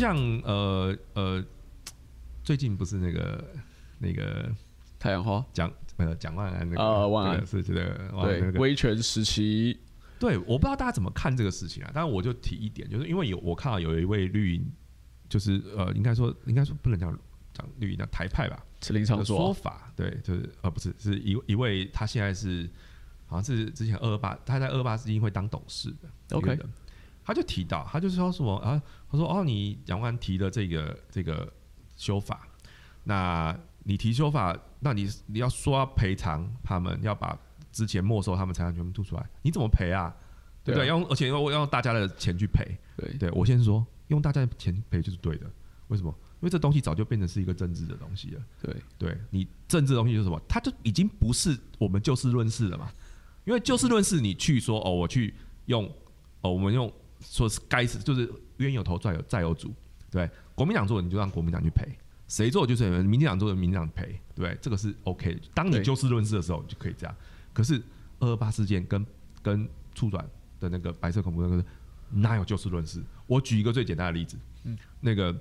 就像呃呃，最近不是那个那个太阳花？蒋呃蒋万安那个啊万安。这个是这个对那个。威权时期，对，我不知道大家怎么看这个事情啊，但是我就提一点，就是因为有我看到有一位绿营，就是呃，应该说应该说不能讲讲绿营的台派吧是林场的说说法，对，就是呃不是是一一位他现在是好像是之前二二八他在二二八基金会当董事的 OK 一个人他就提到他就说什么啊，他说哦你杨万提的这个这个修法，那你提修法，那你你要说要赔偿他们，要把之前没收他们财产全部吐出来，你怎么赔啊？对不对？用而且要要用大家的钱去赔。对对我先说，用大家的钱赔就是对的。为什么？因为这东西早就变成是一个政治的东西了。对对你政治的东西就是什么？它就已经不是我们就事论事了嘛。因为就事论事，你去说哦，我去用哦，我们用说是该死，就是冤有头债有债有主。对，国民党做的你就让国民党去赔，谁做的就是民进党做的民进党赔。对，这个是 OK 的。当你对就事论事的时候，你就可以这样。可是二二八事件跟跟促转的那个白色恐怖那个哪有就事论事？我举一个最简单的例子，嗯，那个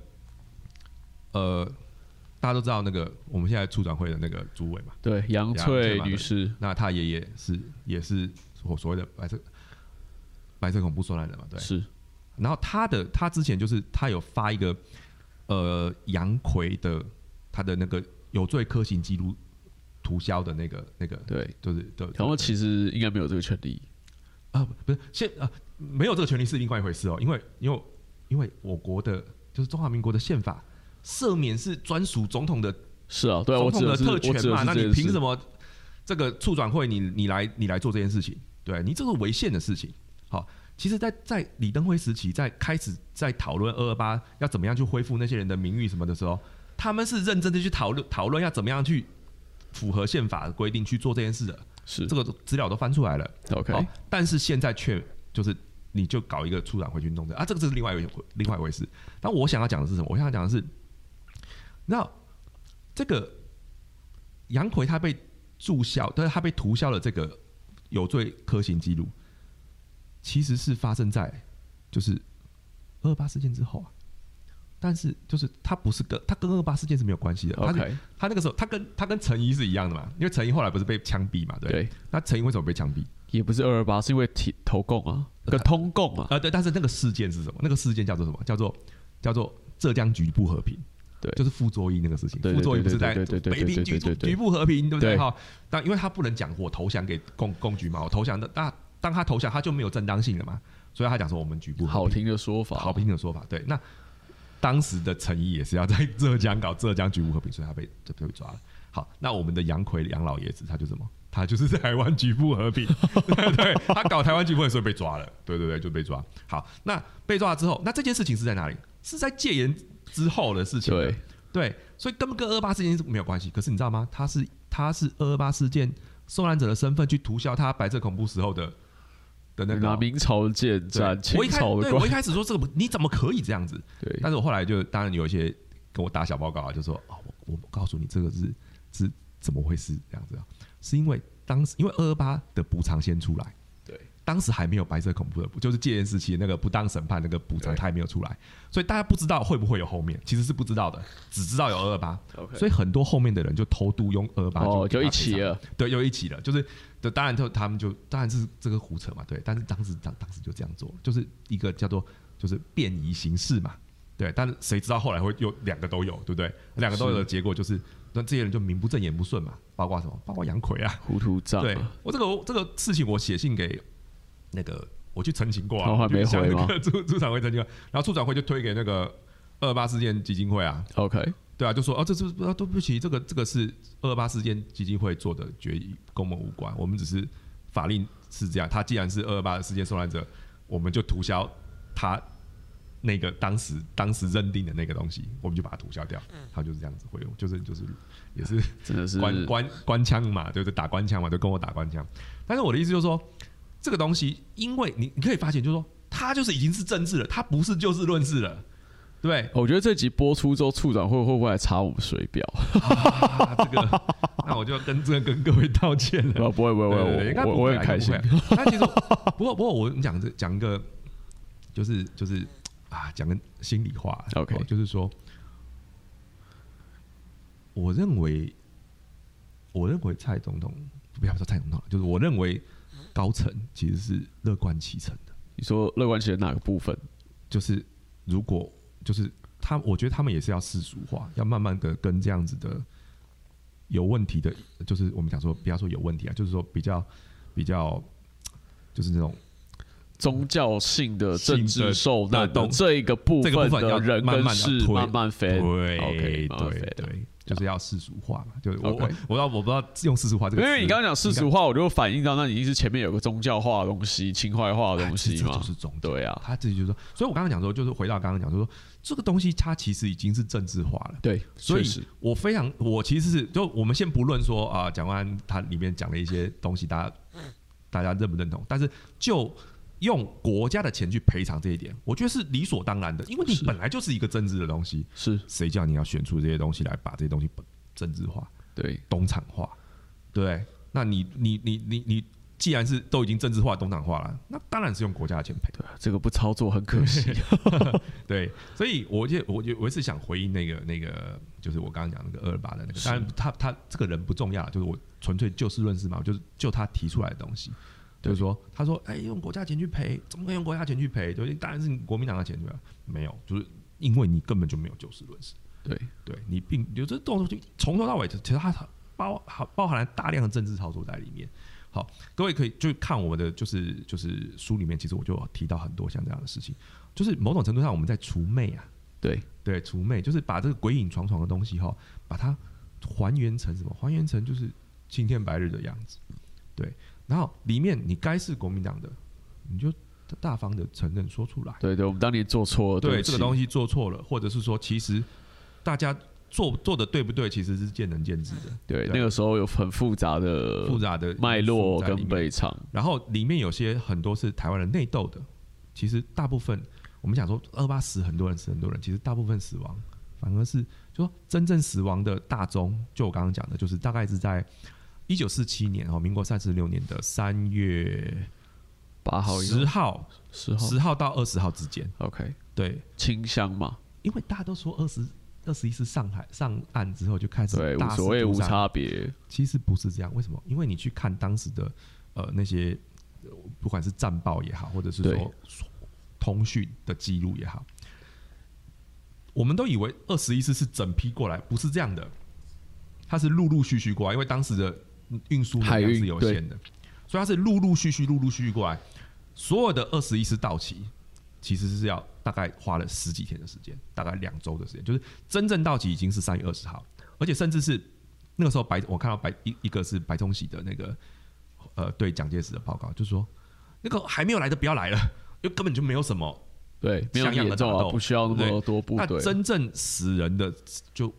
呃，大家都知道那个我们现在促转会的那个主委嘛，对，杨杨翠女士，那他爷爷是也是我所谓的白色白色恐怖受难人嘛，对。是然后他的他之前就是他有发一个呃杨奎的他的那个有罪科刑记录涂销的那个那个，对，就是对，然后其实应该没有这个权利，啊，不不是现啊，没有这个权利是另外一回事哦，因为因为因为我国的就是中华民国的宪法，赦免是专属总统的是啊，对啊，我总统的特权嘛，那你凭什么这个促转会你你来你来做这件事情？对你这是违宪的事情。好，其实在，在李登辉时期，在开始在讨论二二八要怎么样去恢复那些人的名誉什么的时候，他们是认真的去讨论讨论要怎么样去符合宪法的规定去做这件事的。是这个资料都翻出来了。OK，好，但是现在却就是你就搞一个处长回去弄这啊，这个是另外一回另外一回事。但我想要讲的是什么？我想要讲的是，那这个杨奎他被注销，但是他被涂销了这个有罪科刑记录，其实是发生在就是二八事件之后啊。但是就是他不是跟他跟二八事件是没有关系的，他他那个时候他跟他跟陈怡是一样的嘛，因为陈怡后来不是被枪毙嘛，对。对，那陈怡为什么被枪毙？也不是二二八，是因为提投共啊，跟通共啊，啊，对，但是那个事件是什么？那个事件叫做什么？叫做叫做浙江局部和平，对就是傅作义那个事情。傅作义不是在对对对对北平局局部和平，对不对？对哈，但因为他不能讲我投降给共共局嘛，我投降的，那当他投降，他就没有正当性了嘛，所以他讲说我们局部和平好听的说法，好听的说法。对，那当时的陈毅也是要在浙江搞浙江局部和平，所以他被就被抓了。好，那我们的杨奎杨老爷子他就什么？他就是台湾局部和平，对对，他搞台湾局部和平，所以被抓了。对对对，就被抓。好，那被抓之后，那这件事情是在哪里？是在戒严之后的事情。对，对，所以根本跟二八事件是没有关系。可是你知道吗？他是他是二二八事件受难者的身份去涂销他白色恐怖时候的的那个。明朝建战清我一开朝的，对我一开始说这个不你怎么可以这样子？对但是我后来就当然有一些跟我打小报告啊，就说哦，我我告诉你这个是是怎么回事这样子啊，是因为当时因为二二八的补偿先出来，对，当时还没有白色恐怖的补，就是戒严时期那个不当审判那个补偿，对。它还没有出来，所以大家不知道会不会有后面，其实是不知道的，只知道有二二八所以很多后面的人就偷渡用二二八哦，就一起了，对，又一起了，就是，就当然就他们就当然是这个胡扯嘛，对，但是当时当当时就这样做，就是一个叫做就是便宜行事嘛，对，但是谁知道后来会有两个都有，对不对？两个都有的结果就是，那这些人就名不正言不顺嘛，包括什么？包括杨奎啊，糊涂账对啊，我这个这个事情我写信给那个我去澄清过向回吗那个处处 长会澄清过，然后处长会就推给那个二八事件基金会啊，OK，对啊，就说哦，这是啊，对不起，这个这个是二二八事件基金会做的决议，跟我们无关。我们只是法令是这样，他既然是二二八事件受难者，我们就涂销他那个当时当时认定的那个东西，我们就把它涂销掉。他就是这样子回我，就是就是也是真的是官官官腔嘛，对不对？打官腔嘛，就跟我打官腔。但是我的意思就是说，这个东西，因为你你可以发现，就是说，他就是已经是政治了，他不是就事论事了，对？我觉得这集播出之后，处长会会不会来查我们水表？啊，这个，那我就要跟这个跟各位道歉了。不 不会不会，对对对应该我不会啊我我很开心。应该不会但其实，不过不过我们讲这讲一个，就是就是啊，讲个心里话 OK 哦就是说，我认为，我认为蔡总统不要说蔡总统，就是我认为高层其实是乐观其成的，你说乐观其成哪个部分？就是如果就是他，我觉得他们也是要世俗化，要慢慢的跟这样子的有问题的，就是我们讲说不要说有问题啊，就是说比较比较就是那种宗教性的政治受难的的东这一个部分要的人慢慢慢慢飞，对对的对，就是要世俗化嘛。就是我我我不知道我不知道用世俗化这个，因为你刚刚讲世俗化，我就反映到那已经是前面有个宗教化的东西、情怀化的哎东西就。是宗教。对啊，他自己就说，所以我刚刚讲说，就是回到刚刚讲，就说这个东西它其实已经是政治化了。对，所以我非常，我其实是就我们先不论说啊，蒋万安他里面讲了一些东西，大家大家认不认同？但是就用国家的钱去赔偿这一点，我觉得是理所当然的，因为你本来就是一个政治的东西，是谁叫你要选出这些东西来把这些东西政治化？对，东厂化，对？那你你你你你，既然是都已经政治化、东厂化了，那当然是用国家的钱赔。对啊，这个不操作很可惜。对，所以我就我就我是想回应那个那个，就是我刚刚讲那个二二八的那个，是当然他他这个人不重要，就是我纯粹就事论事嘛，就是就他提出来的东西。就是说，他说：“哎，用国家钱去赔，怎么可以用国家钱去赔？对，当然是你国民党的钱对吧？没有，就是因为你根本就没有就事论事。对，对你并有这动作，从头到尾，其实它包含包含了大量的政治操作在里面。好，各位可以就看我们的就是就是书里面，其实我就提到很多像这样的事情，就是某种程度上我们在除魅啊，对，对，除魅就是把这个鬼影幢幢的东西哈，把它还原成什么？还原成就是青天白日的样子，对。然后里面你该是国民党的，你就大方的承认说出来。对对，我们当年做错了，对这个东西，做错了，或者是说其实大家做做的对不对，其实是见仁见智的，对，对。那个时候有很复杂的复杂的脉络跟背场，然后里面有些很多是台湾人内斗的，其实大部分我们讲说二八死很多人死很多人，其实大部分死亡反而是就说真正死亡的大宗，就我刚刚讲的，就是大概是在一九四七年哦，民国三十六年的三月八号十号。十号。十号到二十号之间，，OK，对，清香嘛，因为大家都说二十二十一是上海上岸之后就开始对，所谓无差别，其实不是这样，为什么？因为你去看当时的呃那些，呃不管是战报也好，或者是说通讯的记录也好，我们都以为二十一师是整批过来，不是这样的，它是陆陆续续过来，因为当时的运输能海运量是有限的，所以它是陆陆续续、陆陆续续过来。所有的二十一师到齐，其实是要大概花了十几天的时间，大概两周的时间，就是真正到齐已经是三月二十号，而且甚至是那个时候白，我看到白一一个是白崇禧的那个呃对蒋介石的报告，就说那个还没有来的不要来了，因为根本就没有什么。对，没有严重啊，不需要那么多部那队，真正死人的就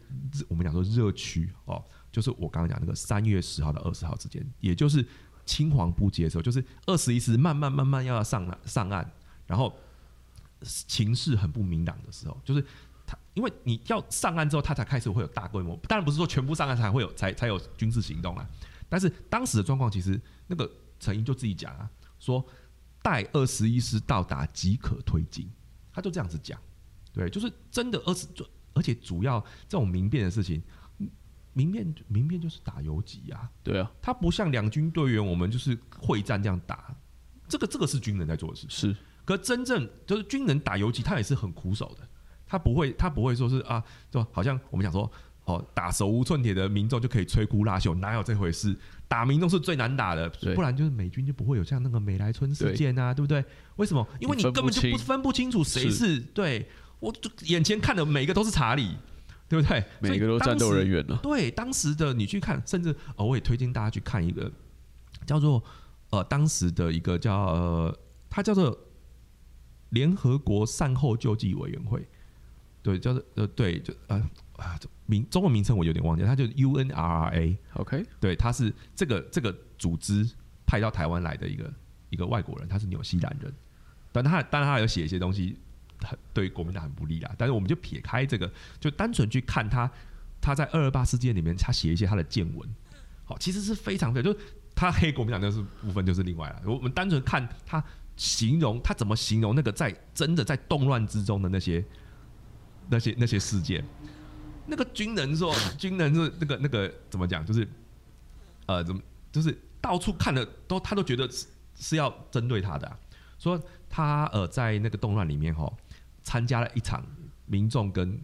我们讲说热区哦，就是我刚刚讲那个三月十号到二十号之间，也就是青黄不接的时候，就是二十一师慢慢慢慢要上岸上岸，然后情势很不明朗的时候，就是他因为你要上岸之后，他才开始会有大规模，当然不是说全部上岸才会有才才有军事行动啊，但是当时的状况其实那个陈英就自己讲啊，说待二十一师到达即可推进，他就这样子讲。对，就是真的二十，而且主要这种民变的事情，民变民变就是打游击啊，对啊，他不像两军队员我们就是会战这样打，这个这个是军人在做的事。是。可真正就是军人打游击，他也是很苦手的，他不会他不会说是啊，就好像我们讲说。哦，打手无寸铁的民众就可以摧枯拉朽，哪有这回事？打民众是最难打的，不然就是美军就不会有像那个美莱村事件啊，对。不对？为什么？因为你根本就不分不清楚谁是是。对。我就眼前看的每一个都是查理，对不对？每个都战斗人员了，对，当时的你去看，甚至哦，我也推荐大家去看一个叫做呃，当时的一个叫呃，它叫做联合国善后救济委员会，对，叫做呃，对，就呃啊，名中文名称我有点忘记了，它就 UNRRA，OK，对，他是这个这个组织派到台湾来的一个一个外国人，他是纽西兰人，但他当然他有写一些东西，很对国民党很不利啦。但是我们就撇开这个，就单纯去看他他在二二八事件里面，他写一些他的见闻，好，其实是非常非常，就是他黑国民党那是部分就是另外了。我们单纯看他形容他怎么形容那个在真的在动乱之中的那些那些那些事件。那个军人说，军人是那个那个怎么讲？就是呃，怎么就是到处看的都他都觉得是是要针对他的、啊，说他呃在那个动乱里面哈参加了一场民众跟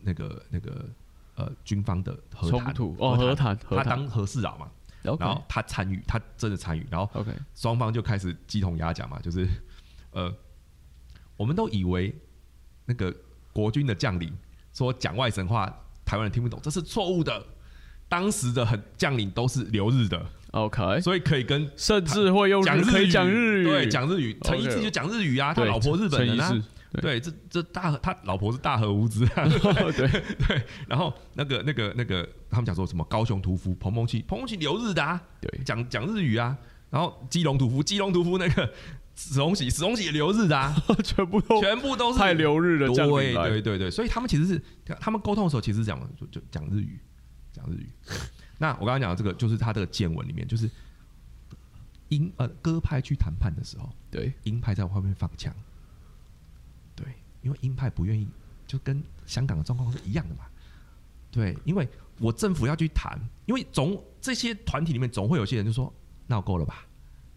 那个那个呃军方的和谈。冲突哦，和谈。和谈他当和事佬嘛，，OK。然后他参与，他真的参与，然后 OK，双方就开始鸡同鸭讲嘛，就是呃，我们都以为那个国军的将领说讲外省话，台湾人听不懂，这是错误的。当时的很将领都是留日的，OK，所以可以跟甚至会用讲日语，可以讲日语，对，讲日语。陈一志就讲日语啊，他对老婆日本人啊对，这这大和他老婆是大和无知啊，志 对。对。然后那个那个那个，他们讲说什么高雄屠夫彭彭奇，彭彭奇留日的啊，对。讲讲日语啊，然后基隆屠夫，基隆屠夫那个史宏喜，史宏喜也留日的啊，全部都。全部都是太留日的将对对对对，所以他们其实是他们沟通的时候，其实讲就就讲日语，讲日语。那我刚刚讲的这个，就是他这个见闻里面，就是鹰呃鸽派去谈判的时候，对。鹰派在外面放枪，对，因为鹰派不愿意，就跟香港的状况是一样的嘛。对，因为我政府要去谈，因为总这些团体里面总会有些人就说闹够了吧，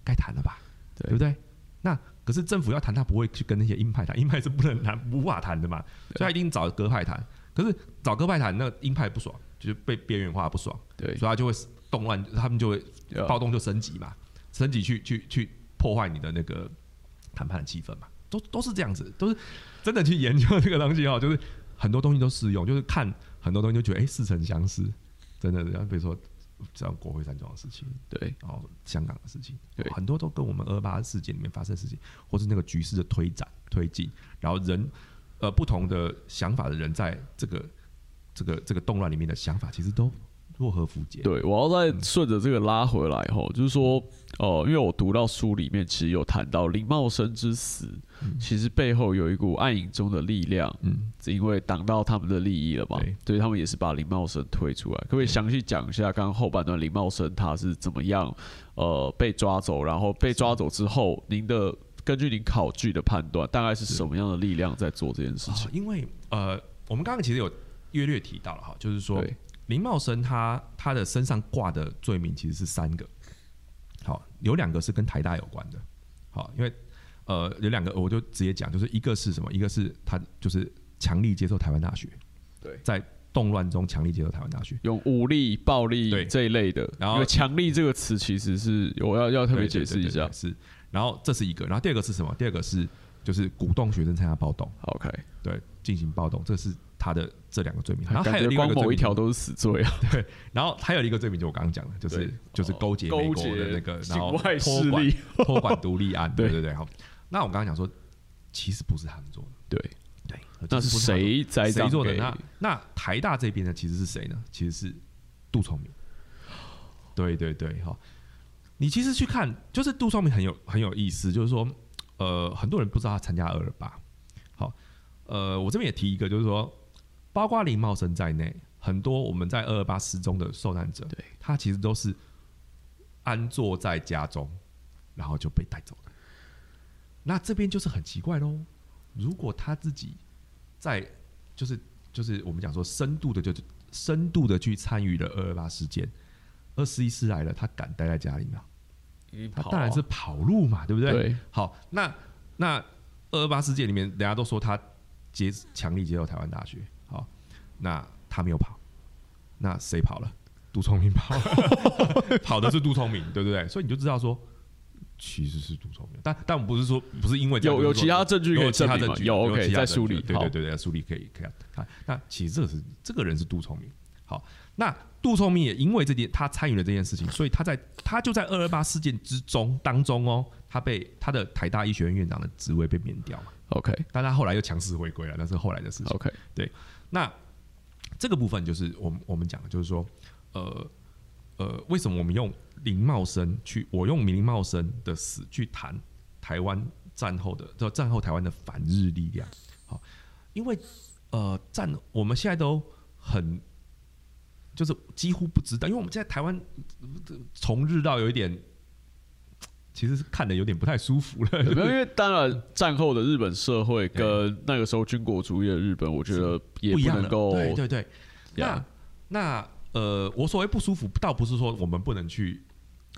该谈了吧，对对不对？那可是政府要谈，他不会去跟那些鹰派谈，鹰派是不能谈、无法谈的嘛，所以他一定找鸽派谈。可是找鸽派谈，那鹰派不爽，就是被边缘化不爽，对所以他就会动乱，他们就会暴动就升级嘛，升级去去去破坏你的那个谈判的气氛嘛，都都是这样子，都是真的去研究这个东西哦，就是很多东西都适用，就是看很多东西就觉得哎似曾相识，真的，然后比如说像国会山庄的事情，对。然后香港的事情，对。很多都跟我们二八事件里面发生的事情，或是那个局势的推展推进，然后人呃不同的想法的人在这个这个这个动乱里面的想法，其实都若何符节。对，我要再顺着这个拉回来吼，就是说，哦、因为我读到书里面其实有谈到林茂生之死，其实背后有一股暗影中的力量，嗯，是因为挡到他们的利益了嘛，对所以他们也是把林茂生推出来。可不可以详细讲一下刚刚后半段林茂生他是怎么样呃被抓走，然后被抓走之后，您的根据您考据的判断，大概是什么样的力量在做这件事情？哦因为呃，我们刚刚其实有略略提到了哈，就是说对林茂生他他的身上挂的罪名其实是三个，好，有两个是跟台大有关的，好，因为呃有两个我就直接讲，就是一个是什么，一个是他就是强力接受台湾大学，对。在动乱中强力接受台湾大学，用武力、暴力对。这一类的，然后因为“强力”这个词其实是我要要特别解释一下。是，然后这是一个，然后第二个是什么？第二个是就是鼓动学生参加暴动，OK，对，进行暴动，这是他的这两个罪名，然后感还有另外觉光某一个罪名一条都是死罪啊。对然后还有一个罪名，就我刚刚讲的，就是就是勾结美国勾结的那个，然后外托管 托管独立案，对对对对。好，那我刚刚讲说，其实不是他们做的，对，对，那是谁栽谁做的？那那台大这边呢，其实是谁呢？其实是杜聪明。对对对，好，你其实去看，就是杜聪明很有很有意思，就是说，呃，很多人不知道他参加二二八。好，呃，我这边也提一个，就是说，包括林茂生在内，很多我们在二二八失踪的受难者，对，他其实都是安坐在家中，然后就被带走了。那这边就是很奇怪喽。如果他自己在，就是就是我们讲说深度的，就是深度的去参与了二二八事件，二十一师来了，他敢待在家里吗？他当然是跑路嘛，对不对？好，那那二二八事件里面，人家都说他接强力接受台湾大学，好，那他没有跑，那谁跑了？杜聪明跑了，跑的是杜聪明，对不对？所以你就知道说，其实是杜聪明，但但我不是说不是因为有有其他证据可以有其他证据，有 OK，在梳理对对对对，梳理可以可以看。那其实这个是这个人是杜聪明，好，那杜聪明也因为这件他参与了这件事情，所以他在他就在二二八事件之中当中哦，他被他的台大医学院院长的职位被免掉嘛，OK 但他后来又强势回归了，那是后来的事情。OK，对那这个部分就是我们我们讲的，就是说，呃呃，为什么我们用林茂生去，我用林茂生的死去谈台湾战后的，就战后台湾的反日力量？好，因为呃战我们现在都很。就是几乎不知道，因为我们现在台湾从日到有一点，其实是看的有点不太舒服了。有 没有？因为 当然战后的日本社会跟那个时候军国主义的日本，我觉得也不一够对对对。那那呃，我所谓不舒服，倒不是说我们不能去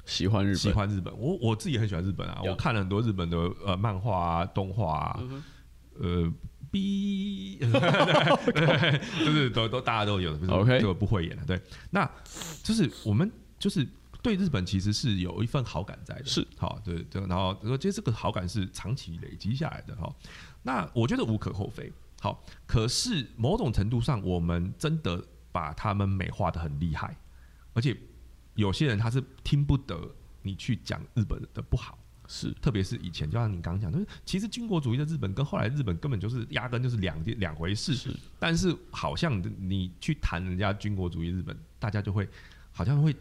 喜欢日本。喜欢日本，我我自己也很喜欢日本啊，我看了很多日本的呃漫画啊、动画啊，嗯呃。B，就是都都大家都有，不是 OK 就不会演了。对，那就是我们就是对日本其实是有一份好感在的，是好，对对，然后我觉得这个好感是长期累积下来的哈。那我觉得无可厚非，好，可是某种程度上，我们真的把他们美化的很厉害，而且有些人他是听不得你去讲日本的不好。是特别是以前，就像你刚刚讲，就是其实军国主义的日本跟后来日本根本就是压根就是两件两回事。是但是好像你去谈人家军国主义日本，大家就会好像会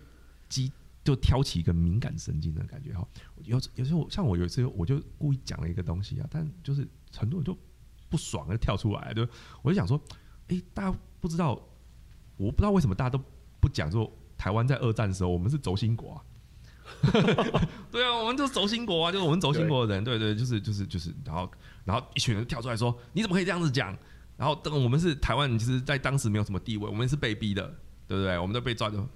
激就挑起一个敏感神经的感觉哈。有有时候像我有一次我就故意讲了一个东西啊，但就是很多人就不爽就跳出来，就我就想说，诶，大家不知道，我不知道为什么大家都不讲说台湾在二战的时候我们是轴心国啊。对啊，我们就是轴心国啊，就是我们轴心国的人，对对，就是就是就是，然后然后一群人跳出来说，你怎么可以这样子讲？然后等我们是台湾，其实在当时没有什么地位，我们是被逼的，对不对？我们都被抓着，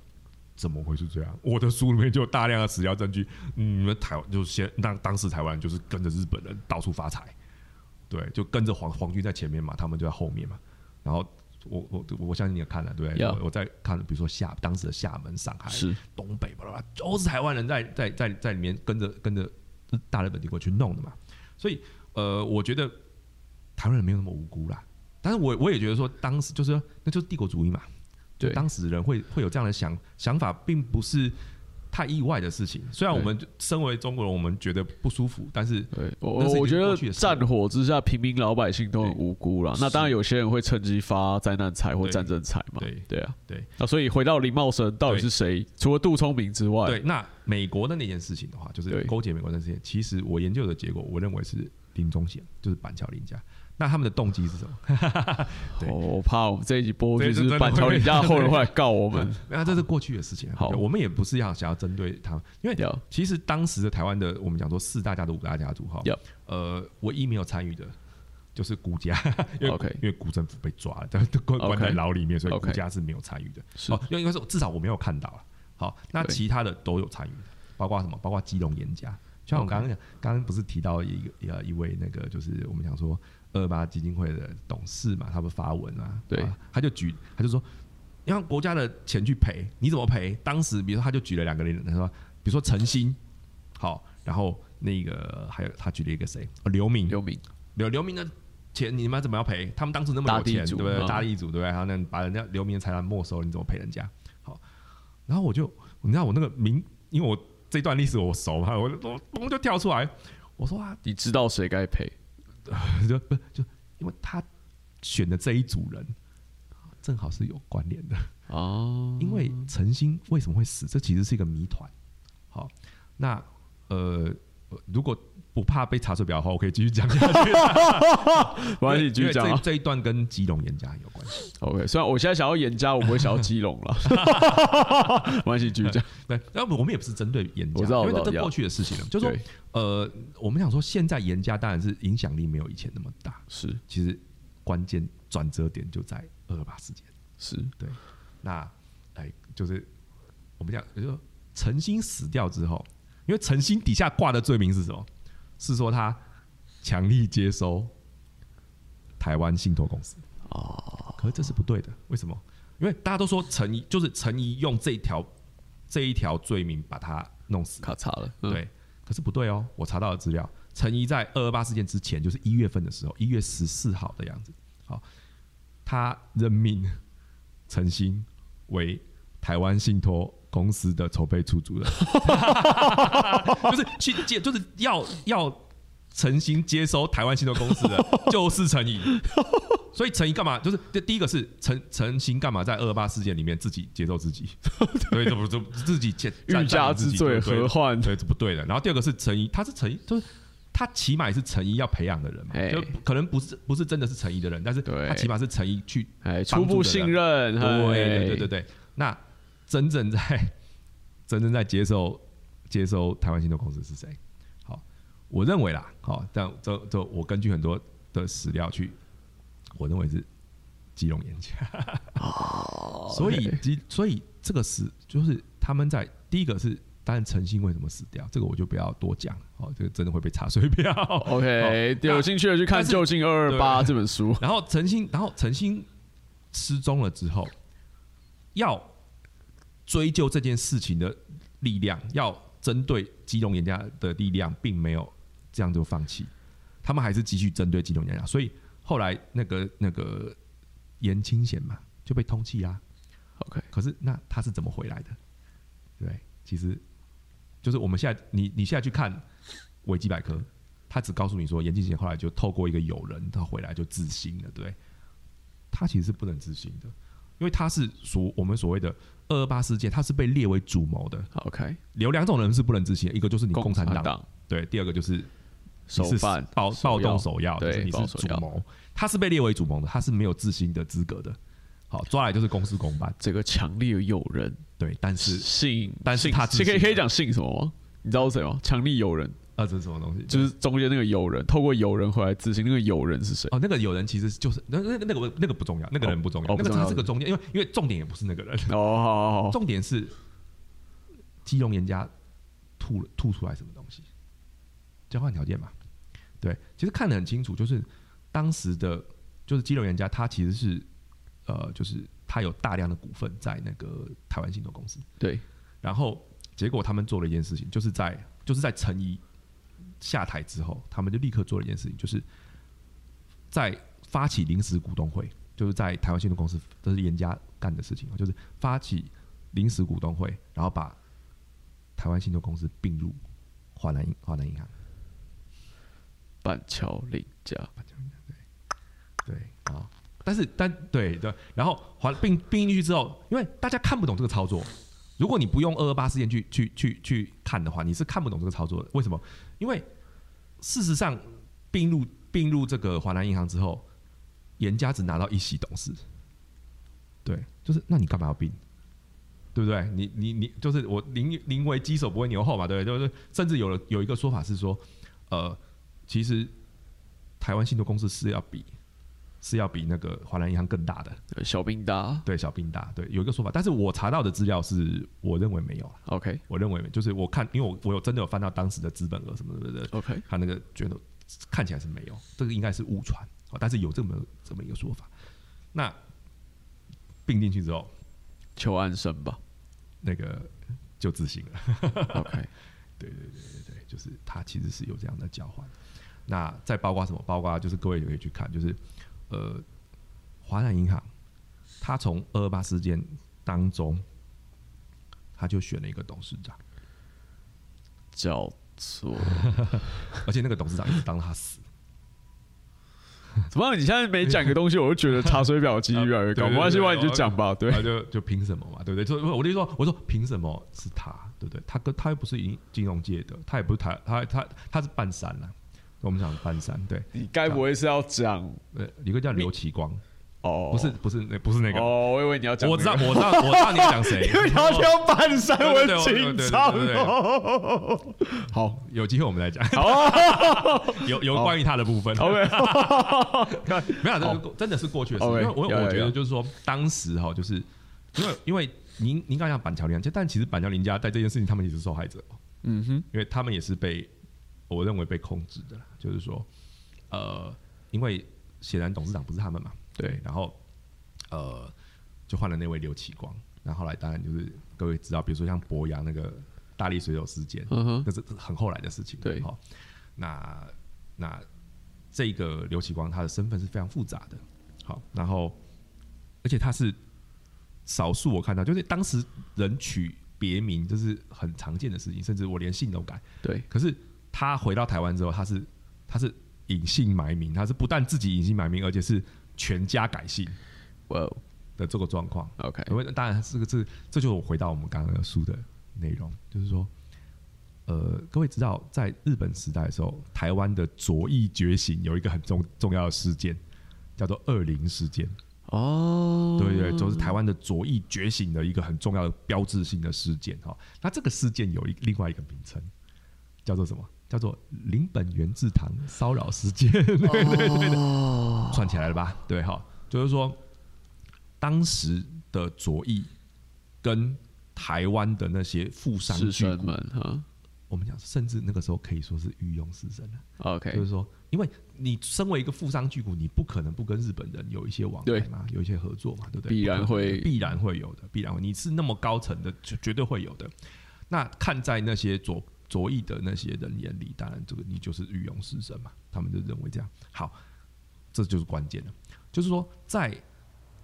怎么会是这样？我的书里面就有大量的史料证据，嗯你们台湾就是先当当时台湾就是跟着日本人到处发财，对，就跟着皇皇军在前面嘛，他们就在后面嘛，然后。我我我相信你也看了，对不对 Yeah 我我在看，比如说厦当时的厦门、上海，是东北巴拉巴拉，都是台湾人在在在在里面跟着跟着大日本帝国去弄的嘛。所以呃，我觉得台湾人没有那么无辜啦。但是我我也觉得说，当时就是说那就是帝国主义嘛，就对当时人会会有这样的想想法，并不是太意外的事情。虽然我们身为中国人，我们觉得不舒服，但是对我我觉得战火之下，平民老百姓都很对无辜了。那当然有些人会趁机发灾难财或对战争财嘛。对对啊，对那所以回到林茂生到底是谁？除了杜聪明之外，对，那美国的那件事情的话，就是勾结美国的事情，其实我研究的结果，我认为是林宗贤，就是板桥林家。那他们的动机是什么？我怕我们这一集播出去，对这真的是板桥会林家的后人会来告我们。那这是过去的事情啊。好我们也不是要想要针对他们，因为其实当时的台湾的我们讲说四大家族、五大家族哈呃，唯一没有参与的就是古家，因为因为古政府被抓了，但都关关在牢里面，所以古家是没有参与的。是哦，因为应该是至少我没有看到了。好，那其他的都有参与，包括什么？包括基隆严家。像我刚刚讲，刚刚不是提到一个呃一位那个就是我们讲说二八基金会的董事嘛，他不发文啊，对啊他就举他就说，你让国家的钱去赔，你怎么赔？当时比如说他就举了两个例子，他说比如说陈星，好，然后那个还有他举了一个谁？哦刘明，刘明刘刘明的钱你们怎么要赔？他们当时那么有钱，对不对？嗯大地主对不对？然后那把人家刘明的财产没收，你怎么赔人家？好，然后我就你知道我那个名，因为我这段历史我熟嘛，我就我嘣就跳出来，我说啊，你知道谁该赔？就 不就因为他选的这一组人正好是有关联的。哦，因为陈星为什么会死，这其实是一个谜团。好，那呃，呃如果不怕被查水表的话，我可以继续讲下去。没关系，继续讲啊。这这一段跟基隆严家有关系。OK，虽然我现在想要严家，我不会想要基隆了。没关系，继续讲。对，要不我们也不是针对严家，我知道因为这这过去的事情了。就是说，呃，我们想说，现在严家当然是影响力没有以前那么大，是其实关键转折点就在二二八事件。是对，那哎，就是我们讲，就是说陈星死掉之后，因为陈星底下挂的罪名是什么？是说他强力接收台湾信托公司哦，可是这是不对的，为什么？因为大家都说陈怡就是陈怡用这一条这一条罪名把他弄死，卡查了。嗯，对，可是不对哦，我查到的资料，陈怡在二二八事件之前，就是一月份的时候，一月十四号的样子，好，他任命陈星为台湾信托公司的筹备出租人，就是去接，就是要要诚心接收台湾信托公司的，就是陈怡。所以陈怡干嘛？就是这第一个是陈陈星干嘛在二二八事件里面自己接受自己，对，这不这自己接欲加之罪，对何患？对，这不对的。然后第二个是陈怡，他是陈怡，就是他起码也是陈怡要培养的人嘛，哎就可能不是不是真的是陈怡的人，但是他起码是陈怡去哎，初步信任，对对对对对，对。那真正在 真正在接受接收台湾信托公司是谁？好我认为啦，好，但这这我根据很多的史料去，我认为是基隆严家。哦 所以基所以这个是就是他们在第一个是，当然陈星为什么死掉，这个我就不要多讲，哦，这个真的会被查水表。OK，那有兴趣的去看但是《就近二二八》这本书。然后陈星，然后陈星失踪了之后，要追究这件事情的力量，要针对基隆严家的力量，并没有这样就放弃，他们还是继续针对基隆严家，所以后来那个那个严清贤嘛就被通缉啦。OK，可是那他是怎么回来的？对，其实就是我们现在你你现在去看维基百科，他只告诉你说严清贤后来就透过一个友人，他回来就自新了，对？他其实是不能自新的，因为他是属我们所谓的二二八事件，他是被列为主谋的。OK，有两种人是不能执行的，一个就是你共产党，党对，第二个就是是首犯暴暴动首首要，就对是你是主谋，他是被列为主谋的，他是没有自行的资格的。好，抓来就是公事公办，这个强烈诱人对，但是信，但是他可以可以讲信什么吗？你知道是谁吗？强力诱人啊，这是什么东西？就是中间那个友人，透过友人回来自信，那个友人是谁？哦，那个友人其实就是那那那个那个不重要，那个人不重要，那个他是个中间，因为因为重点也不是那个人，哦，好好好，重点是基隆人家吐了吐出来什么东西，交换条件嘛。对，其实看得很清楚，就是当时的就是基隆人家，他其实是呃，就是他有大量的股份在那个台湾信托公司，对，然后结果他们做了一件事情，就是在就是在陈仪下台之后，他们就立刻做了一件事情，就是在发起临时股东会，就是在台湾信托公司，这是严家干的事情，就是发起临时股东会，然后把台湾信托公司并入华南银华南银行。板桥林家，对啊，但是但对对，然后还并并进去之后，因为大家看不懂这个操作，如果你不用二二八事件去去去去看的话，你是看不懂这个操作的。为什么？因为事实上并入并入这个华南银行之后，严家只拿到一席董事，对，就是那你干嘛要并？对不对？你你你就是我宁宁为鸡首不为牛后嘛，对不对？就是甚至有了有一个说法是说，呃，其实台湾信托公司是要比是要比那个华南银行更大的，对小兵大对，小兵大，对，有一个说法，但是我查到的资料是，我认为没有啦，OK 我认为没就是我看，因为我我有真的有翻到当时的资本额什么的的，OK，他那个觉得看起来是没有，这个应该是误传，哦但是有这么这么一个说法。那并进去之后，求安生吧那个就自信了。，OK，对对对对对，就是他其实是有这样的交换。那再包括什么？包括就是各位也可以去看，就是呃，华南银行，他从二二八事件当中，他就选了一个董事长，叫做 而且那个董事长一直当他死。怎么样？你现在每讲一个东西，我就觉得查水表几率越来越高。没关系，对不然你就讲吧。对啊，就就凭什么嘛，对不对？就我就说，我说凭什么是他，对不对？他跟他又不是银金融界的，他也不是台，他他他是半山呐、我们讲半山，对，你该不会是要讲呃，有一个叫刘启光，哦？不是不是那不是那个，哦，我以为你要讲那个，我知道我知道我知道你要讲谁，因为他跳半山，我紧张。好有机会我们来讲，有有关于他的部分。，OK，没有，这是真的是过去的事。因为我我觉得就是说，当时哈，就是因为因为您您刚讲板桥林家，但其实板桥林家在这件事情，他们也是受害者，嗯哼，因为他们也是被我认为被控制的啦，就是说，呃，因为显然董事长不是他们嘛，对，然后呃，就换了那位刘启光，然后后来当然就是各位知道，比如说像博洋那个大力水手事件，嗯哼，那是很后来的事情。对好，那那这个刘启光他的身份是非常复杂的。好，然后而且他是少数我看到，就是当时人取别名，就是很常见的事情，甚至我连姓都改。对，可是他回到台湾之后，他是他是隐姓埋名，他是不但自己隐姓埋名，而且是全家改姓哇哦的这个状况。，OK，因为当然这个这这就是我回到我们刚刚的书的内容，就是说，呃，各位知道在日本时代的时候，台湾的左翼觉醒有一个很重重要的事件，叫做二零事件。哦，对对，就是台湾的左翼觉醒的一个很重要的标志性的事件哈。那这个事件有一另外一个名称，叫做什么？叫做林本源治堂骚扰事件，对对对的，哦，串起来了吧？对哈，就是说当时的左翼跟台湾的那些富商师巨贾，们哈我们讲甚至那个时候可以说是御用师生了。就，OK，就是说，因为你身为一个富商巨贾，你不可能不跟日本人有一些往来嘛，有一些合作嘛，对不对？必然会必然会有的，必然会。你是那么高层的，绝绝对会有的。那看在那些左左翼的那些人眼里，当然这个你就是御用师生嘛，他们就认为这样。好，这就是关键了，就是说在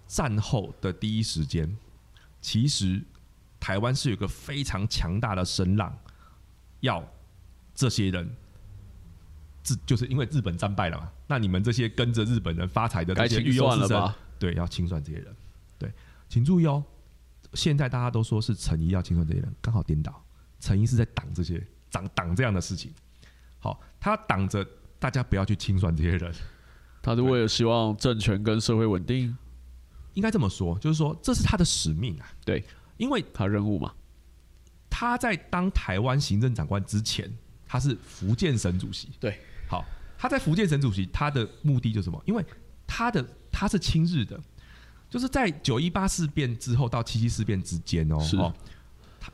战后的第一时间，其实台湾是有个非常强大的声浪，要这些人。自就是因为日本战败了嘛，那你们这些跟着日本人发财的这些御用师生，算了吧？对，要清算这些人。对，请注意哦，现在大家都说是陈仪要清算这些人，刚好颠倒，陈仪是在挡这些挡挡这样的事情。好，他挡着大家不要去清算这些人，他是为了希望政权跟社会稳定，应该这么说，就是说这是他的使命啊。对，因为他任务嘛，他在当台湾行政长官之前，他是福建省主席。对，好，他在福建省主席，他的目的就是什么？因为他的他是亲日的，就是在九一八事变之后到七七事变之间哦，是哦他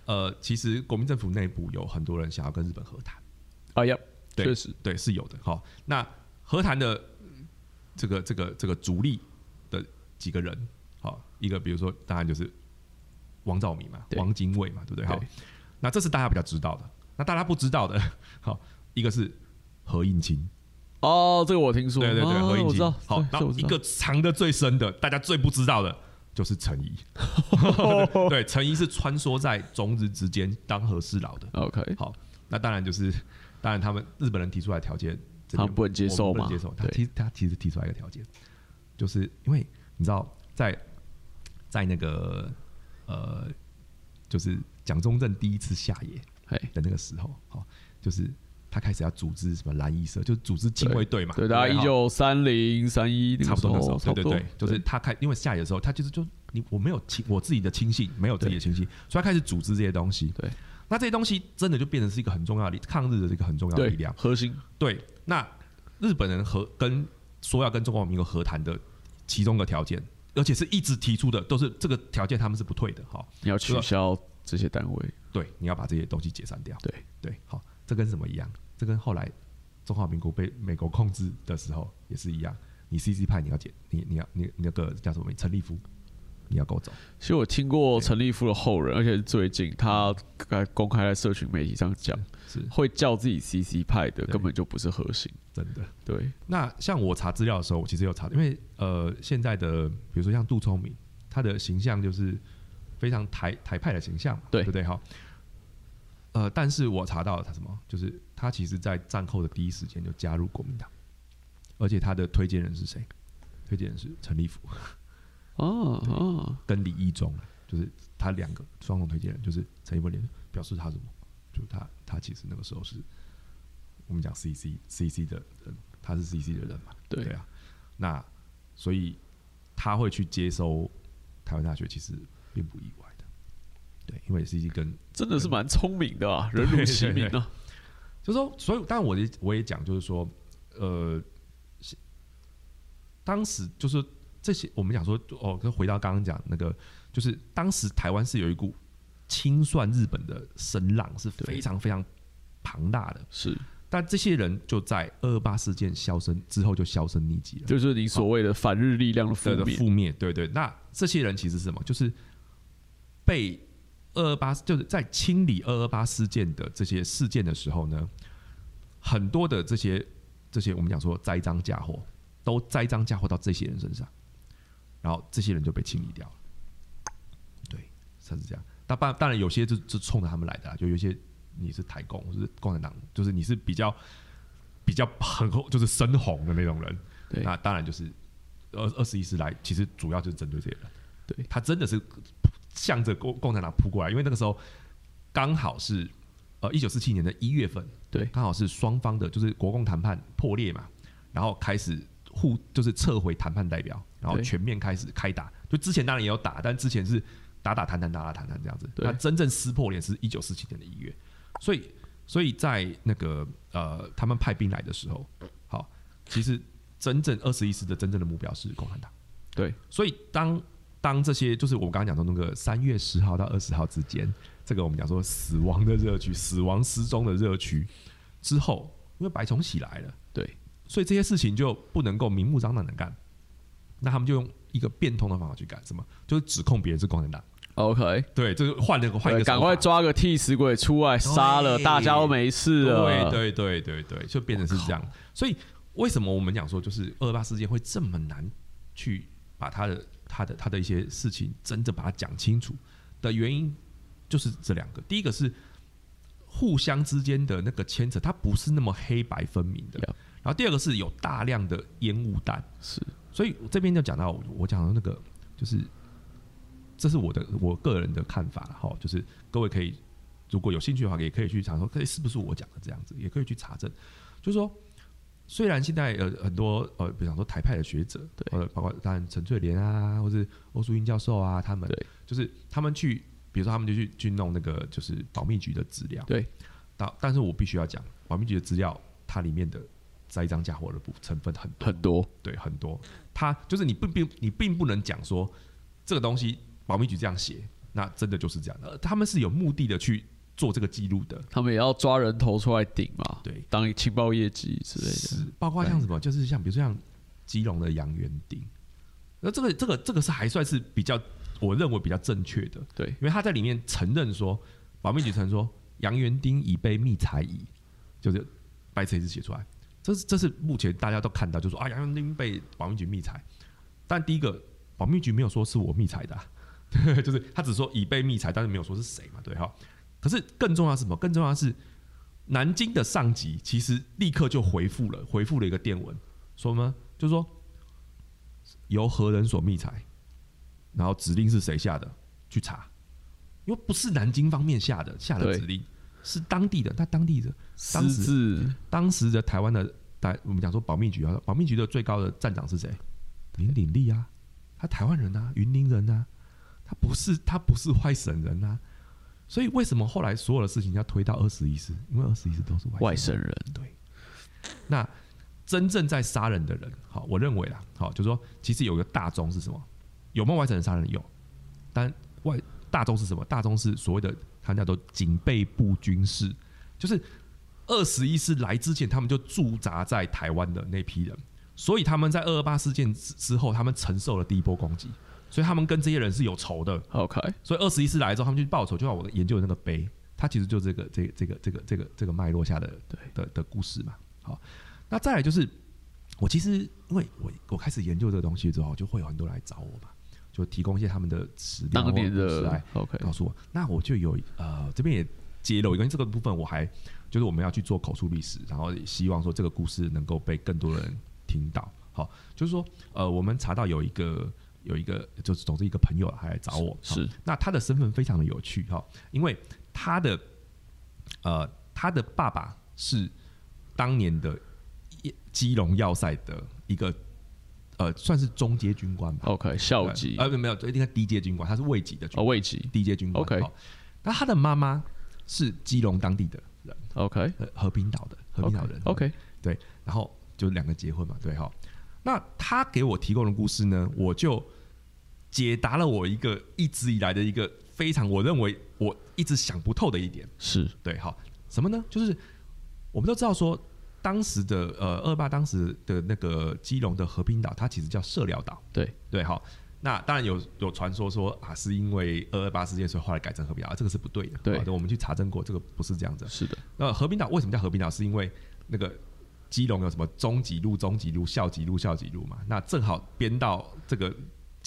呃，其实国民政府内部有很多人想要跟日本和谈，哎呀，对确实，对，是有的。好，那和谈的这个这个这个主力的几个人，好，一个比如说当然就是王兆民嘛，王精卫嘛，对不对？好，那这是大家比较知道的。那大家不知道的，好，一个是何应钦，哦，这个我听说，对对对，哦何应钦。好，然后一个藏的最深的，大家最不知道的就是陈仪。对，陈仪是穿梭在中日之间当和事佬的。OK，好，那当然就是，当然他们日本人提出来条件，他们不能接受嘛不能接受。他对提他其实提出来一个条件，就是因为你知道，在在那个呃，就是蒋中正第一次下野嘿，的那个时候，好，就是他开始要组织什么蓝衣社，就是组织亲卫队嘛。对，大概一九三零三一差不多那时候，对对对，就是他开，因为下野的时候，他就是就你我没有亲我自己的亲信，没有自己的亲信，所以他开始组织这些东西。对，那这些东西真的就变成是一个很重要的力抗日的一个很重要的力量。核心，对，那日本人和跟说要跟中华民国和谈的其中的条件，而且是一直提出的，都是这个条件他们是不退的。哈，你要取消这些单位，对，你要把这些东西解散掉。对对，好，这跟什么一样？这跟后来中华民国被美国控制的时候也是一样。你 CC 派你要解，你你要你你那个叫什么陈立夫，你要跟我走。其实我听过陈立夫的后人，而且最近他在公开在社群媒体上讲，是会叫自己 CC 派的根本就不是核心。真的。对，那像我查资料的时候，我其实有查，因为呃，现在的比如说像杜聪明，他的形象就是非常台台派的形象嘛，对不对？哈，呃，但是我查到了他什么，就是他其实在战后的第一时间就加入国民党，而且他的推荐人是谁？推荐人是陈立夫哦 哦，跟李义忠，就是他两个双重推荐人，就是陈立夫连表示他什么？就他他其实那个时候是我们讲 CC CC 的人，他是 CC 的人嘛，对对啊，那所以他会去接收台湾大学，其实并不意外的。对，因为是一根真的是蛮聪明的啊，人如其名啊。就是说，所以当然我也我也讲，就是说，呃，当时就是这些我们讲说，哦，跟回到刚刚讲那个，就是当时台湾是有一股清算日本的声浪是非常非常庞大的，是，但这些人就在二二八事件销声之后就销声匿迹了。就是你所谓的反日力量的负的的面。负面，对对。那这些人其实是什么？就是被二二八，就是在清理二二八事件的这些事件的时候呢，很多的这些这些我们讲说栽赃嫁祸，都栽赃嫁祸到这些人身上，然后这些人就被清理掉了。对，他是这样。当当当然有些就就冲着他们来的啦，就有些你是台共，就是共产党，就是你是比较比较很就是深红的那种人，对那当然就是二二十一世来，其实主要就是针对这些人。对他真的是向着共共产党扑过来，因为那个时候刚好是呃一九四七年的一月份，对刚好是双方的就是国共谈判破裂嘛，然后开始互就是撤回谈判代表，然后全面开始开打。就之前当然也有打，但之前是打打谈谈打打谈谈这样子。对那真正撕破脸是一九四七年的一月，所以所以在那个呃，他们派兵来的时候，好，其实真正二十一师的真正的目标是共产党。对，所以当当这些就是我刚刚讲的那个三月十号到二十号之间，这个我们讲说死亡的热区、死亡失踪的热区之后，因为白崇禧来了，对，所以这些事情就不能够明目张胆的干，那他们就用一个变通的方法去干，什么？就是指控别人是共产党。OK，对，就是换了个换一，个，赶快抓个替死鬼出来杀了，大家都没事了。对对对对对，就变成是这样。所以为什么我们讲说，就是二二八事件会这么难去把他的他的他的一些事情真正把它讲清楚的原因，就是这两个。第一个是互相之间的那个牵扯，它不是那么黑白分明的。然后第二个是有大量的烟雾弹，是所以这边就讲到我讲的那个，就是这是我的我个人的看法了哈，就是各位可以如果有兴趣的话，也可以去查说，可以是不是我讲的这样子，也可以去查证。就是说，虽然现在呃很多呃，比方说台派的学者，对。呃，包括当然陈翠莲啊，或是欧淑英教授啊，他们对。就是他们去，比如说他们就去去弄那个就是保密局的资料，对，但但是我必须要讲，保密局的资料它里面的栽赃嫁祸的部成分很多。很多，对，很多。他就是你并并你并不能讲说这个东西保密局这样写，那真的就是这样。的。呃他们是有目的的去做这个记录的，他们也要抓人头出来顶嘛，对，当情报业绩之类的。是包括像什么，就是像比如说像基隆的杨元丁，那这个这个这个是还算是比较我认为比较正确的，对，因为他在里面承认说，保密局承认说杨元丁已被密裁疑，就是白纸黑字写出来，这是这是目前大家都看到，就说啊杨元丁被保密局密裁，但第一个保密局没有说是我密裁的、啊，就是他只说已被密裁，但是没有说是谁嘛，对哈。可是更重要的是什么？更重要的是南京的上级其实立刻就回复了，回复了一个电文，说呢，就是说由何人所密裁，然后指令是谁下的，去查，因为不是南京方面下的下的指令，是当地的，那当地的当时当时的台湾的台，我们讲说保密局啊，保密局的最高的站长是谁？林鼎立啊，他台湾人啊，云林人啊，他不是他不是外省人啊，所以为什么后来所有的事情要推到二十一师？因为二十一师都是外外省人。对，那真正在杀人的人，好，我认为啦，好，就是说，其实有一个大宗是什么？有没有外省人杀人？有，但外大宗是什么？大宗是所谓的他叫做警备部军事，就是二十一师来之前，他们就驻扎在台湾的那批人，所以他们在二二八事件之之后，他们承受了第一波攻击，所以他们跟这些人是有仇的。OK，所以二十一世来之后，他们就去报仇，就像我研究的那个碑，它其实就这个这个这个这个这个这个脉络下的对的的故事嘛。好，那再来就是我其实因为我我开始研究这个东西之后，就会有很多人来找我嘛，就提供一些他们的史料当年或者故事的来 OK，告诉我。那我就有呃这边也揭露，因为这个部分我还就是我们要去做口述历史，然后也希望说这个故事能够被更多人听到。好，就是说呃我们查到有一个有一个就是总之一个朋友还来找我，好是。那他的身份非常的有趣哈，因为他的呃他的爸爸是当年的基隆要塞的一个呃算是中阶军官吧，OK，校级。呃没有，应该低阶军官，他是位级的军哦，位级。低阶军官。OK 好那他的妈妈是基隆当地的人，OK。呃和平岛的和平岛人。OK，对，然后就两个结婚嘛，对哈。那他给我提供的故事呢，我就解答了我一个一直以来的一个非常我认为我一直想不透的一点。是对，好，什么呢？就是我们都知道说，当时的呃二八当时的那个基隆的和平岛，它其实叫社寮岛。对对，好。那当然有有传说说啊，是因为二二八事件，所以后来改成和平岛，啊这个是不对的。对我们去查证过，这个不是这样子。是的，那和平岛为什么叫和平岛？是因为那个基隆有什么中级路、中级路、校级路、校级路嘛？那正好编到这个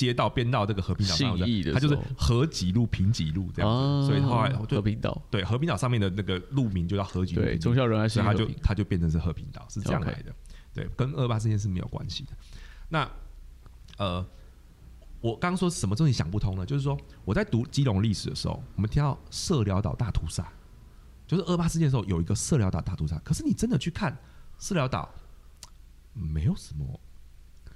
街道变到这个和平岛上的它就是和几路、平几路这样子，啊所以后来和平岛。对和平岛上面的那个路名就叫河级路，对平级忠孝仁爱所以它就它就变成是和平岛，是这样来的。对，跟二八事件是没有关系的。那呃，我刚刚说什么东西想不通呢？就是说我在读基隆历史的时候，我们听到社寮岛大屠杀，就是二八事件的时候有一个社寮岛大屠杀，可是你真的去看社寮岛，没有什么，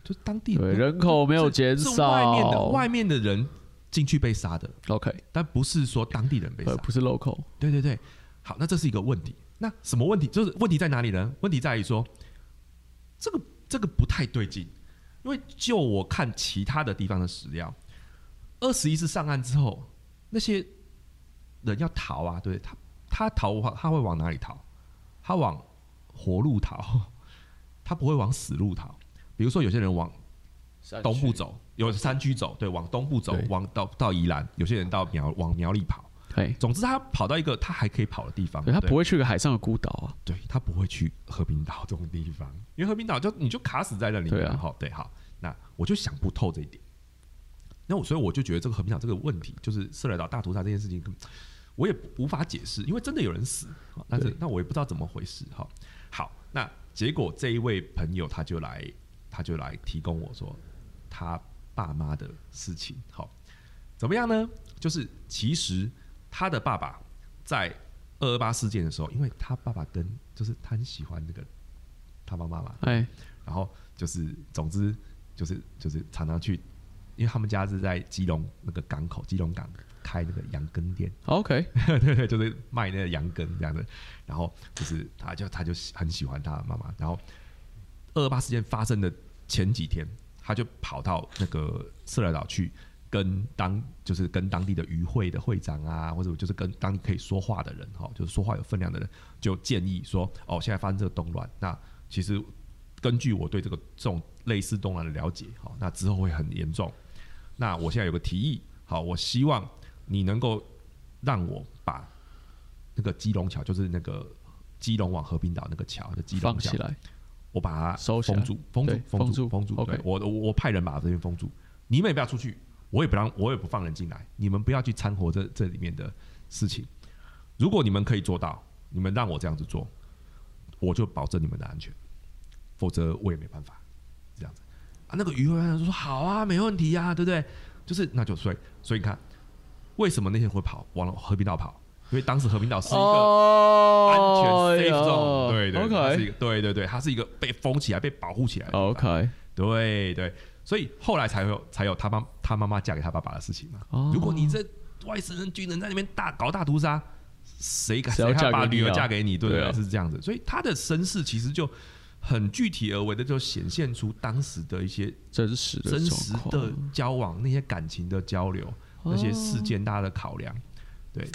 就当地对人口没有减少是外面的外面的人进去被杀的，OK，但不是说当地人被杀呃，。不是 local，对对对，好，那这是一个问题。那什么问题？就是问题在哪里呢？问题在于说，这个这个不太对劲，因为就我看其他的地方的史料，二十一世上岸之后，那些人要逃啊，对他他逃他会往哪里逃？他往活路逃，他不会往死路逃。比如说，有些人往东部走，有山区走，对，往东部走，往到到宜兰，有些人到苗往苗栗跑。对，总之他跑到一个他还可以跑的地方，他不会去个海上的孤岛啊，对他不会去和平岛这种地方，因为和平岛就你就卡死在那里面。好，对，好，那我就想不透这一点。那我所以我就觉得这个和平岛这个问题，就是色雷岛大屠杀这件事情，我也无法解释，因为真的有人死，但是那我也不知道怎么回事。哈，好，那结果这一位朋友他就来，他就来提供我说他爸妈的事情。好，怎么样呢？就是其实。他的爸爸在二二八事件的时候，因为他爸爸跟就是他很喜欢那个他妈妈嘛，哎，然后就是总之就是就是常常去，因为他们家是在基隆那个港口，基隆港开那个羊羹店，OK，对对，就是卖那个羊羹这样的，然后就是他就他就很喜欢他妈妈，然后二二八事件发生的前几天，他就跑到那个色来岛去。跟当就是跟当地的渔会的会长啊，或者就是跟当地可以说话的人哈，就是说话有分量的人，就建议说，哦，现在发生这个动乱，那其实根据我对这个这种类似动乱的了解，哈，那之后会很严重。那我现在有个提议，好，我希望你能够让我把那个基隆桥，就是那个基隆往和平岛那个桥的基隆桥，我把它封住，封住，封住，封住。OK，我我派人把这边封住，你们也不要出去。我也不让，我也不放人进来。你们不要去掺和这这里面的事情。如果你们可以做到，你们让我这样子做，我就保证你们的安全。否则我也没办法这样子啊。那个渔会员说：“好啊，没问题呀，对不对？”就是那就所以所以你看，为什么那些人会跑往和平岛跑？因为当时和平岛是一个安全 safe zone，对对，是一个对对对，它是一个被封起来、被保护起来。OK，对对。所以后来才有才有他妈他妈妈嫁给他爸爸的事情嘛。如果你这外省人军人在那边大搞大屠杀，谁敢谁敢把女儿嫁给你？对不对？是这样子。所以他的身世其实就很具体而为的，就显现出当时的一些真实的真实的交往，那些感情的交流，那些事件大家的考量，对。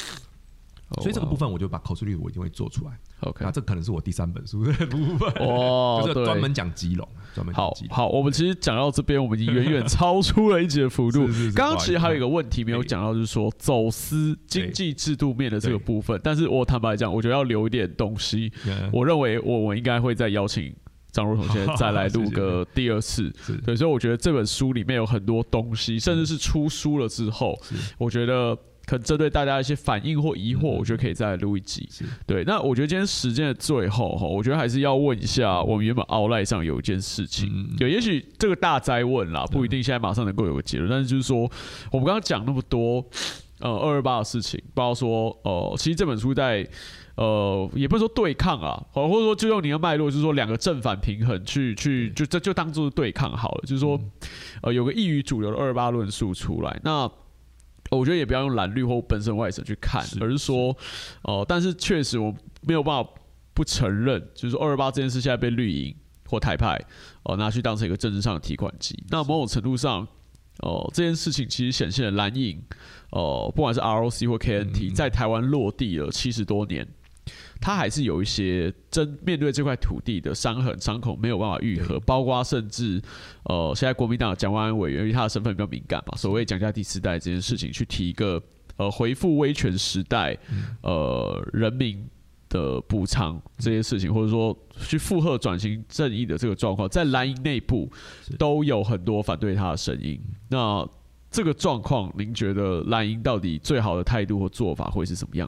所以这个部分我就把口述率我一定会做出来。OK，那，这可能是我第三本书的部分哦，就是专门讲基隆，专门好好。我们其实讲到这边，我们已经远远超出了一节幅度。刚刚其实还有一个问题没有讲到，就是说走私经济制度面的这个部分。但是我坦白讲，我觉得要留一点东西。我认为我我应该会再邀请张若彤先生再来录个 第二次。对，所以我觉得这本书里面有很多东西，甚至是出书了之后，我觉得。可针对大家一些反应或疑惑，我觉得可以再录一集。对，那我觉得今天时间的最后哈，我觉得还是要问一下，我们原本奥赖上有一件事情，对，也许这个大灾问啦，不一定现在马上能够有个结论，但是就是说，我们刚刚讲那么多，呃，二二八的事情，包括说，呃，其实这本书在，呃，也不是说对抗啊，或或者说就用你的脉络，就是说两个正反平衡去去，就这就当做是对抗好了，就是说，呃，有个异于主流的二二八论述出来，那。我觉得也不要用蓝绿或本身外省去看，而是说，哦，但是确实我没有办法不承认，就是说二二八这件事现在被绿营或台派哦拿去当成一个政治上的提款机。那某种程度上，哦，这件事情其实显现了蓝营，哦，不管是 ROC 或 KNT 在台湾落地了七十多年。他还是有一些真面对这块土地的伤痕伤口没有办法愈合，包括甚至呃，现在国民党蒋万安委员，因为他的身份比较敏感嘛，所谓蒋家第四代这件事情，去提一个呃回复威权时代呃人民的补偿这些事情，或者说去附和转型正义的这个状况，在蓝营内部都有很多反对他的声音。那这个状况，您觉得蓝营到底最好的态度或做法会是什么样？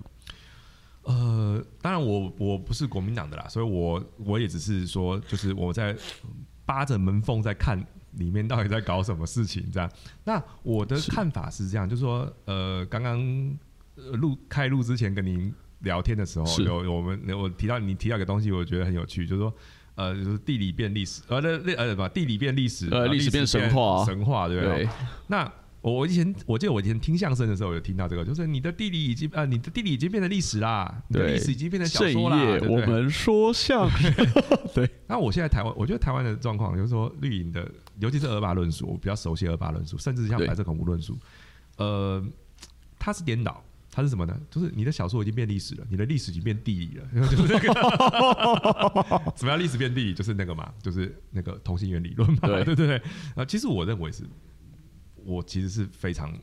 呃，当然我我不是国民党的啦，所以我我也只是说，就是我在扒着门缝在看里面到底在搞什么事情这样。那我的看法是这样，就是说，呃，刚刚录开录之前跟您聊天的时候，有我们我提到你提到一个东西，我觉得很有趣，就是说，呃，就是地理变历史，呃，那那呃，把地理变历史，呃，历史变神话，神话对不对？那我我以前我记得我以前听相声的时候有听到这个，就是你的地理已经呃你的地理已经变成历史啦，你的对历史已经变成小说啦，对对？我们说相声，对，那我现在台湾，我觉得台湾的状况就是说绿营的，尤其是二八论述，我比较熟悉二八论述，甚至像白色恐怖论述，呃，它是颠倒。它是什么呢？就是你的小说已经变历史了，你的历史已经变地理了，就是那个 什么样历史变地理，就是那个嘛，就是那个同心圆理论嘛，对对对对。啊，其实我认为是，我其实是非常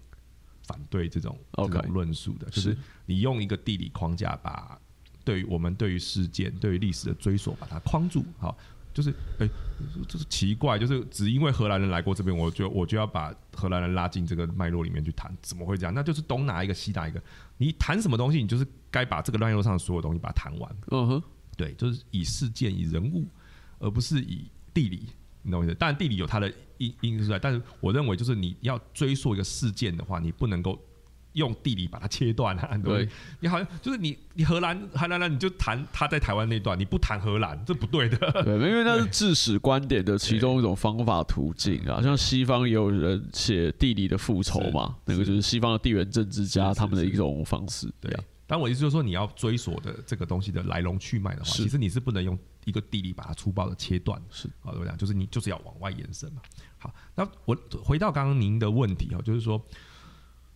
反对这种这种论述的，就是是你用一个地理框架把对于我们对于事件、对于历史的追索把它框住，好，就是哎，就是奇怪，就是只因为荷兰人来过这边，我就我就要把荷兰人拉进这个脉络里面去谈，怎么会这样？那就是东拿一个西拿一个，你谈什么东西，你就是该把这个脉络上的所有东西把它谈完，嗯哼，对，就是以事件、以人物，而不是以地理。你懂我意思？当然，地理有它的因因素在，但是我认为，就是你要追溯一个事件的话，你不能够用地理把它切断啊。对，你好像就是你你荷兰荷兰人，你就谈他在台湾那段，你不谈荷兰，这不对的。对，因为那是致使观点的其中一种方法途径啊。像西方也有人写地理的复仇嘛，那个就是西方的地缘政治家他们的一种方式。对啊，但我意思就是说，你要追索的这个东西的来龙去脉的话，其实你是不能用一个地理把它粗暴的切断。是好，怎么讲？就是你就是要往外延伸嘛。好，那我回到刚刚您的问题哦，就是说，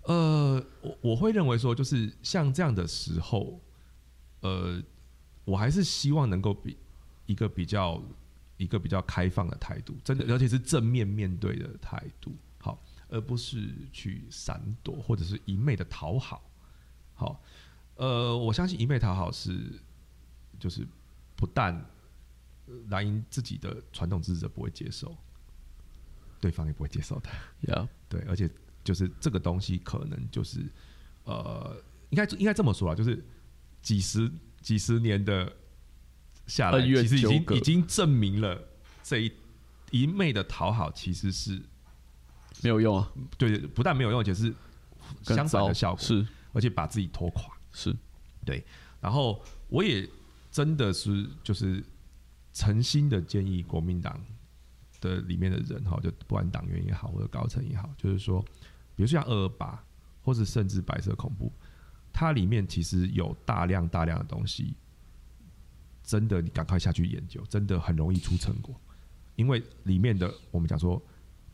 呃，我我会认为说，就是像这样的时候，呃，我还是希望能够比一个比较一个比较开放的态度，真的，而且是正面面对的态度，好，而不是去闪躲或者是一昧的讨好。好，呃，我相信一昧讨好是就是不但呃蓝营自己的传统支持者不会接受，对方也不会接受的。呀，对，而且就是这个东西可能就是呃，应该应该这么说啊，就是几十几十年的下来，其实已经已经证明了这一一昧的讨好其实是没有用啊，对，不但没有用，而且是相反的效果，是。而且把自己拖垮。是。对，然后我也真的是就是诚心的建议国民党的里面的人哈，就不管党员也好或者高层也好，就是说，比如说像二二八，或者甚至白色恐怖，它里面其实有大量大量的东西，真的你赶快下去研究，真的很容易出成果，因为里面的我们讲说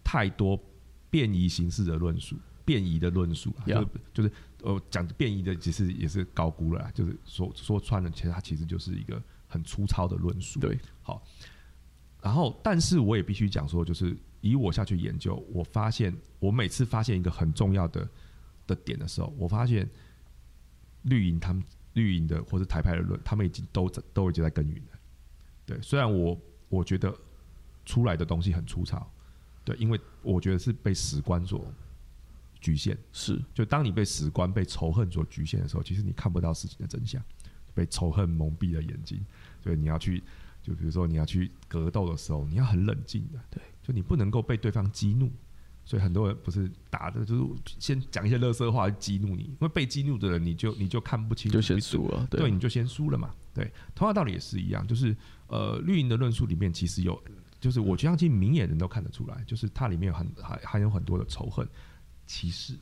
太多变异形式的论述。变异的论述啊，就 Yeah 是就是呃讲变异的，其实也是高估了，就是说说穿了，其实它其实就是一个很粗糙的论述。对，好，然后但是我也必须讲说，就是以我下去研究，我发现我每次发现一个很重要的的点的时候，我发现绿营他们绿营的或者台派的论，他们已经都在都已经在耕耘了。对，虽然我我觉得出来的东西很粗糙，对，因为我觉得是被史观所局限。是就当你被史观、被仇恨所局限的时候，其实你看不到事情的真相，被仇恨蒙蔽了眼睛。所以你要去，就比如说你要去格斗的时候，你要很冷静的，对，就你不能够被对方激怒。所以很多人不是打的，就是先讲一些乐色话去激怒你，因为被激怒的人，你就你就看不清楚，就先输了，对，你就先输了嘛。对，同样道理也是一样，就是呃，绿营的论述里面其实有，就是我相信明眼人都看得出来，就是它里面有很还还有很多的仇恨、歧视。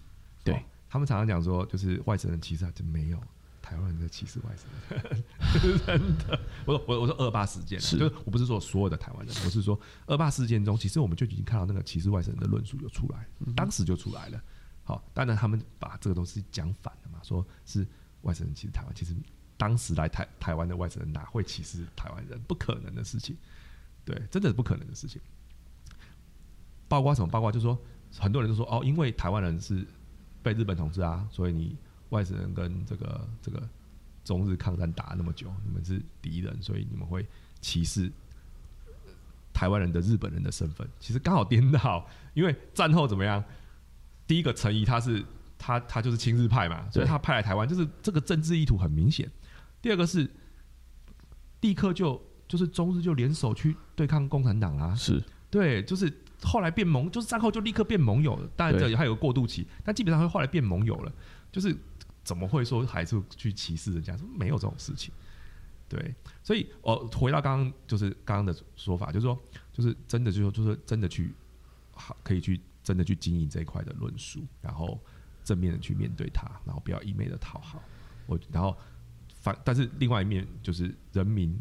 对哦他们常常讲说，就是外省人歧视，还真没有。台湾人在歧视外省人，真的。我说我我说二八事件啊，就是我不是说所有的台湾人，我是说二八事件中，其实我们就已经看到那个歧视外省人的论述有出来，当时就出来了。好，当然他们把这个东西讲反了嘛，说是外省人歧视台湾，其实当时来台台湾的外省人哪会歧视台湾人？不可能的事情，对，真的是不可能的事情。包括什么？包括就是说，很多人都说哦，因为台湾人是被日本统治啊，所以你外省人跟这个这个中日抗战打那么久，你们是敌人，所以你们会歧视台湾人的日本人的身份。其实刚好颠倒，因为战后怎么样？第一个陈仪他是他他就是亲日派嘛，所以他派来台湾，就是这个政治意图很明显。第二个是立刻就就是中日就联手去对抗共产党啊，是对，就是后来变盟，就是战后就立刻变盟友了。当然这里还有个过渡期，但基本上会后来变盟友了。就是怎么会说还是去歧视人家？说没有这种事情。对，所以哦，回到刚刚就是刚刚的说法，就是说，就是真的，就是说，就是真的去好可以去真的去经营这一块的论述，然后正面的去面对它，然后不要一昧的讨好。我然后反，但是另外一面就是人民，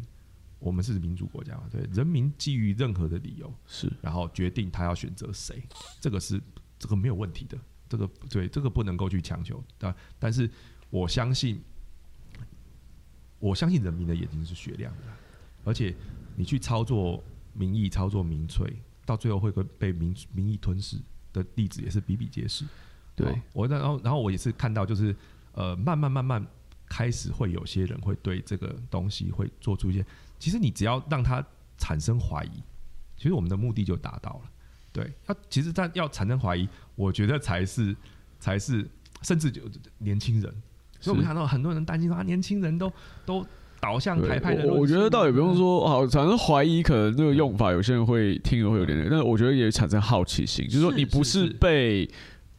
我们是民主国家嘛，对，人民基于任何的理由是，然后决定他要选择谁，这个是这个没有问题的，这个对这个不能够去强求。但但是我相信，我相信人民的眼睛是雪亮的，而且你去操作民意、操作民粹，到最后会被被民民意吞噬的例子也是比比皆是。对哦我然后然后我也是看到，就是呃，慢慢慢慢开始会有些人会对这个东西会做出一些，其实你只要让他产生怀疑，其实我们的目的就达到了。对，要其实他要产生怀疑，我觉得才是才是，甚至就年轻人，所以我们看到很多人担心说啊，年轻人都都导向对台派的，我我觉得倒也不用说好，产生怀疑可能这个用法，有些人会听了会有点那个，但是我觉得也产生好奇心，就是说你不是是是。被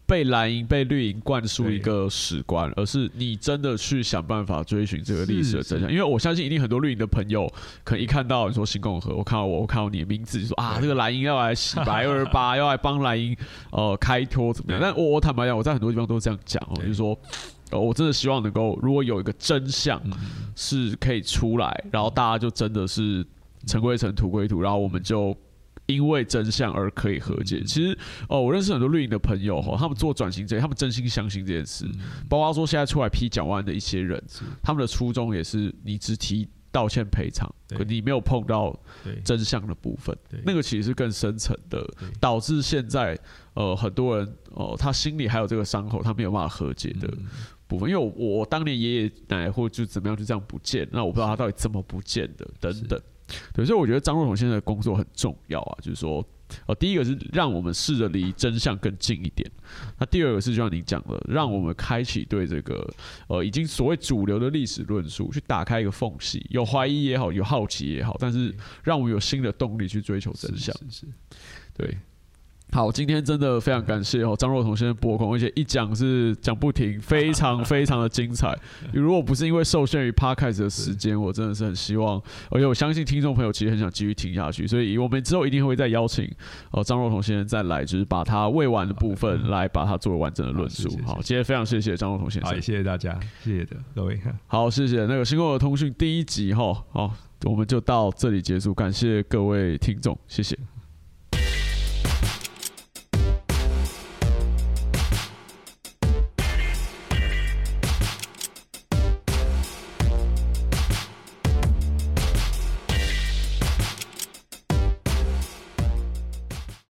被蓝营、被绿营灌输一个史观，而是你真的去想办法追寻这个历史的真相。因为我相信一定很多绿营的朋友，可能一看到你说新共和，我看到我，我看到你的名字，就说啊，这个蓝营要来洗白二二八，要来帮蓝营呃开脱怎么样？但我我坦白讲，我在很多地方都这样讲哦，就是说。呃，我真的希望能够，如果有一个真相，嗯是可以出来，然后大家就真的是尘归尘，土归土，然后我们就因为真相而可以和解。嗯其实，哦，我认识很多绿营的朋友哈，他们做转型这，他们真心相信这件事，嗯。包括说现在出来批蒋万的一些人，他们的初衷也是你只提道歉赔偿，可你没有碰到真相的部分，那个其实是更深层的，导致现在呃很多人哦、他心里还有这个伤口，他没有办法和解的。嗯。部分，因为我我当年爷爷奶奶或就怎么样就这样不见，那我不知道他到底怎么不见的等等。对，所以我觉得张若彤现在的工作很重要啊，就是说，呃，第一个是让我们试着离真相更近一点，那第二个是就像您讲的，让我们开启对这个呃已经所谓主流的历史论述去打开一个缝隙，有怀疑也好，有好奇也好，但是让我们有新的动力去追求真相。是是是对，好，今天真的非常感谢哦，张若彤先生播控，而且一讲是讲不停，非常非常的精彩。如果不是因为受限于 podcast 的时间，我真的是很希望，而且我相信听众朋友其实很想继续听下去，所以我们之后一定会再邀请哦张若彤先生再来，就是把他未完的部分来把它作为完整的论述好今天非常谢谢张若彤先，生也，谢谢大家，谢谢的各位。好，谢谢那个新共和通讯第一集哈，好，我们就到这里结束，感谢各位听众，谢谢。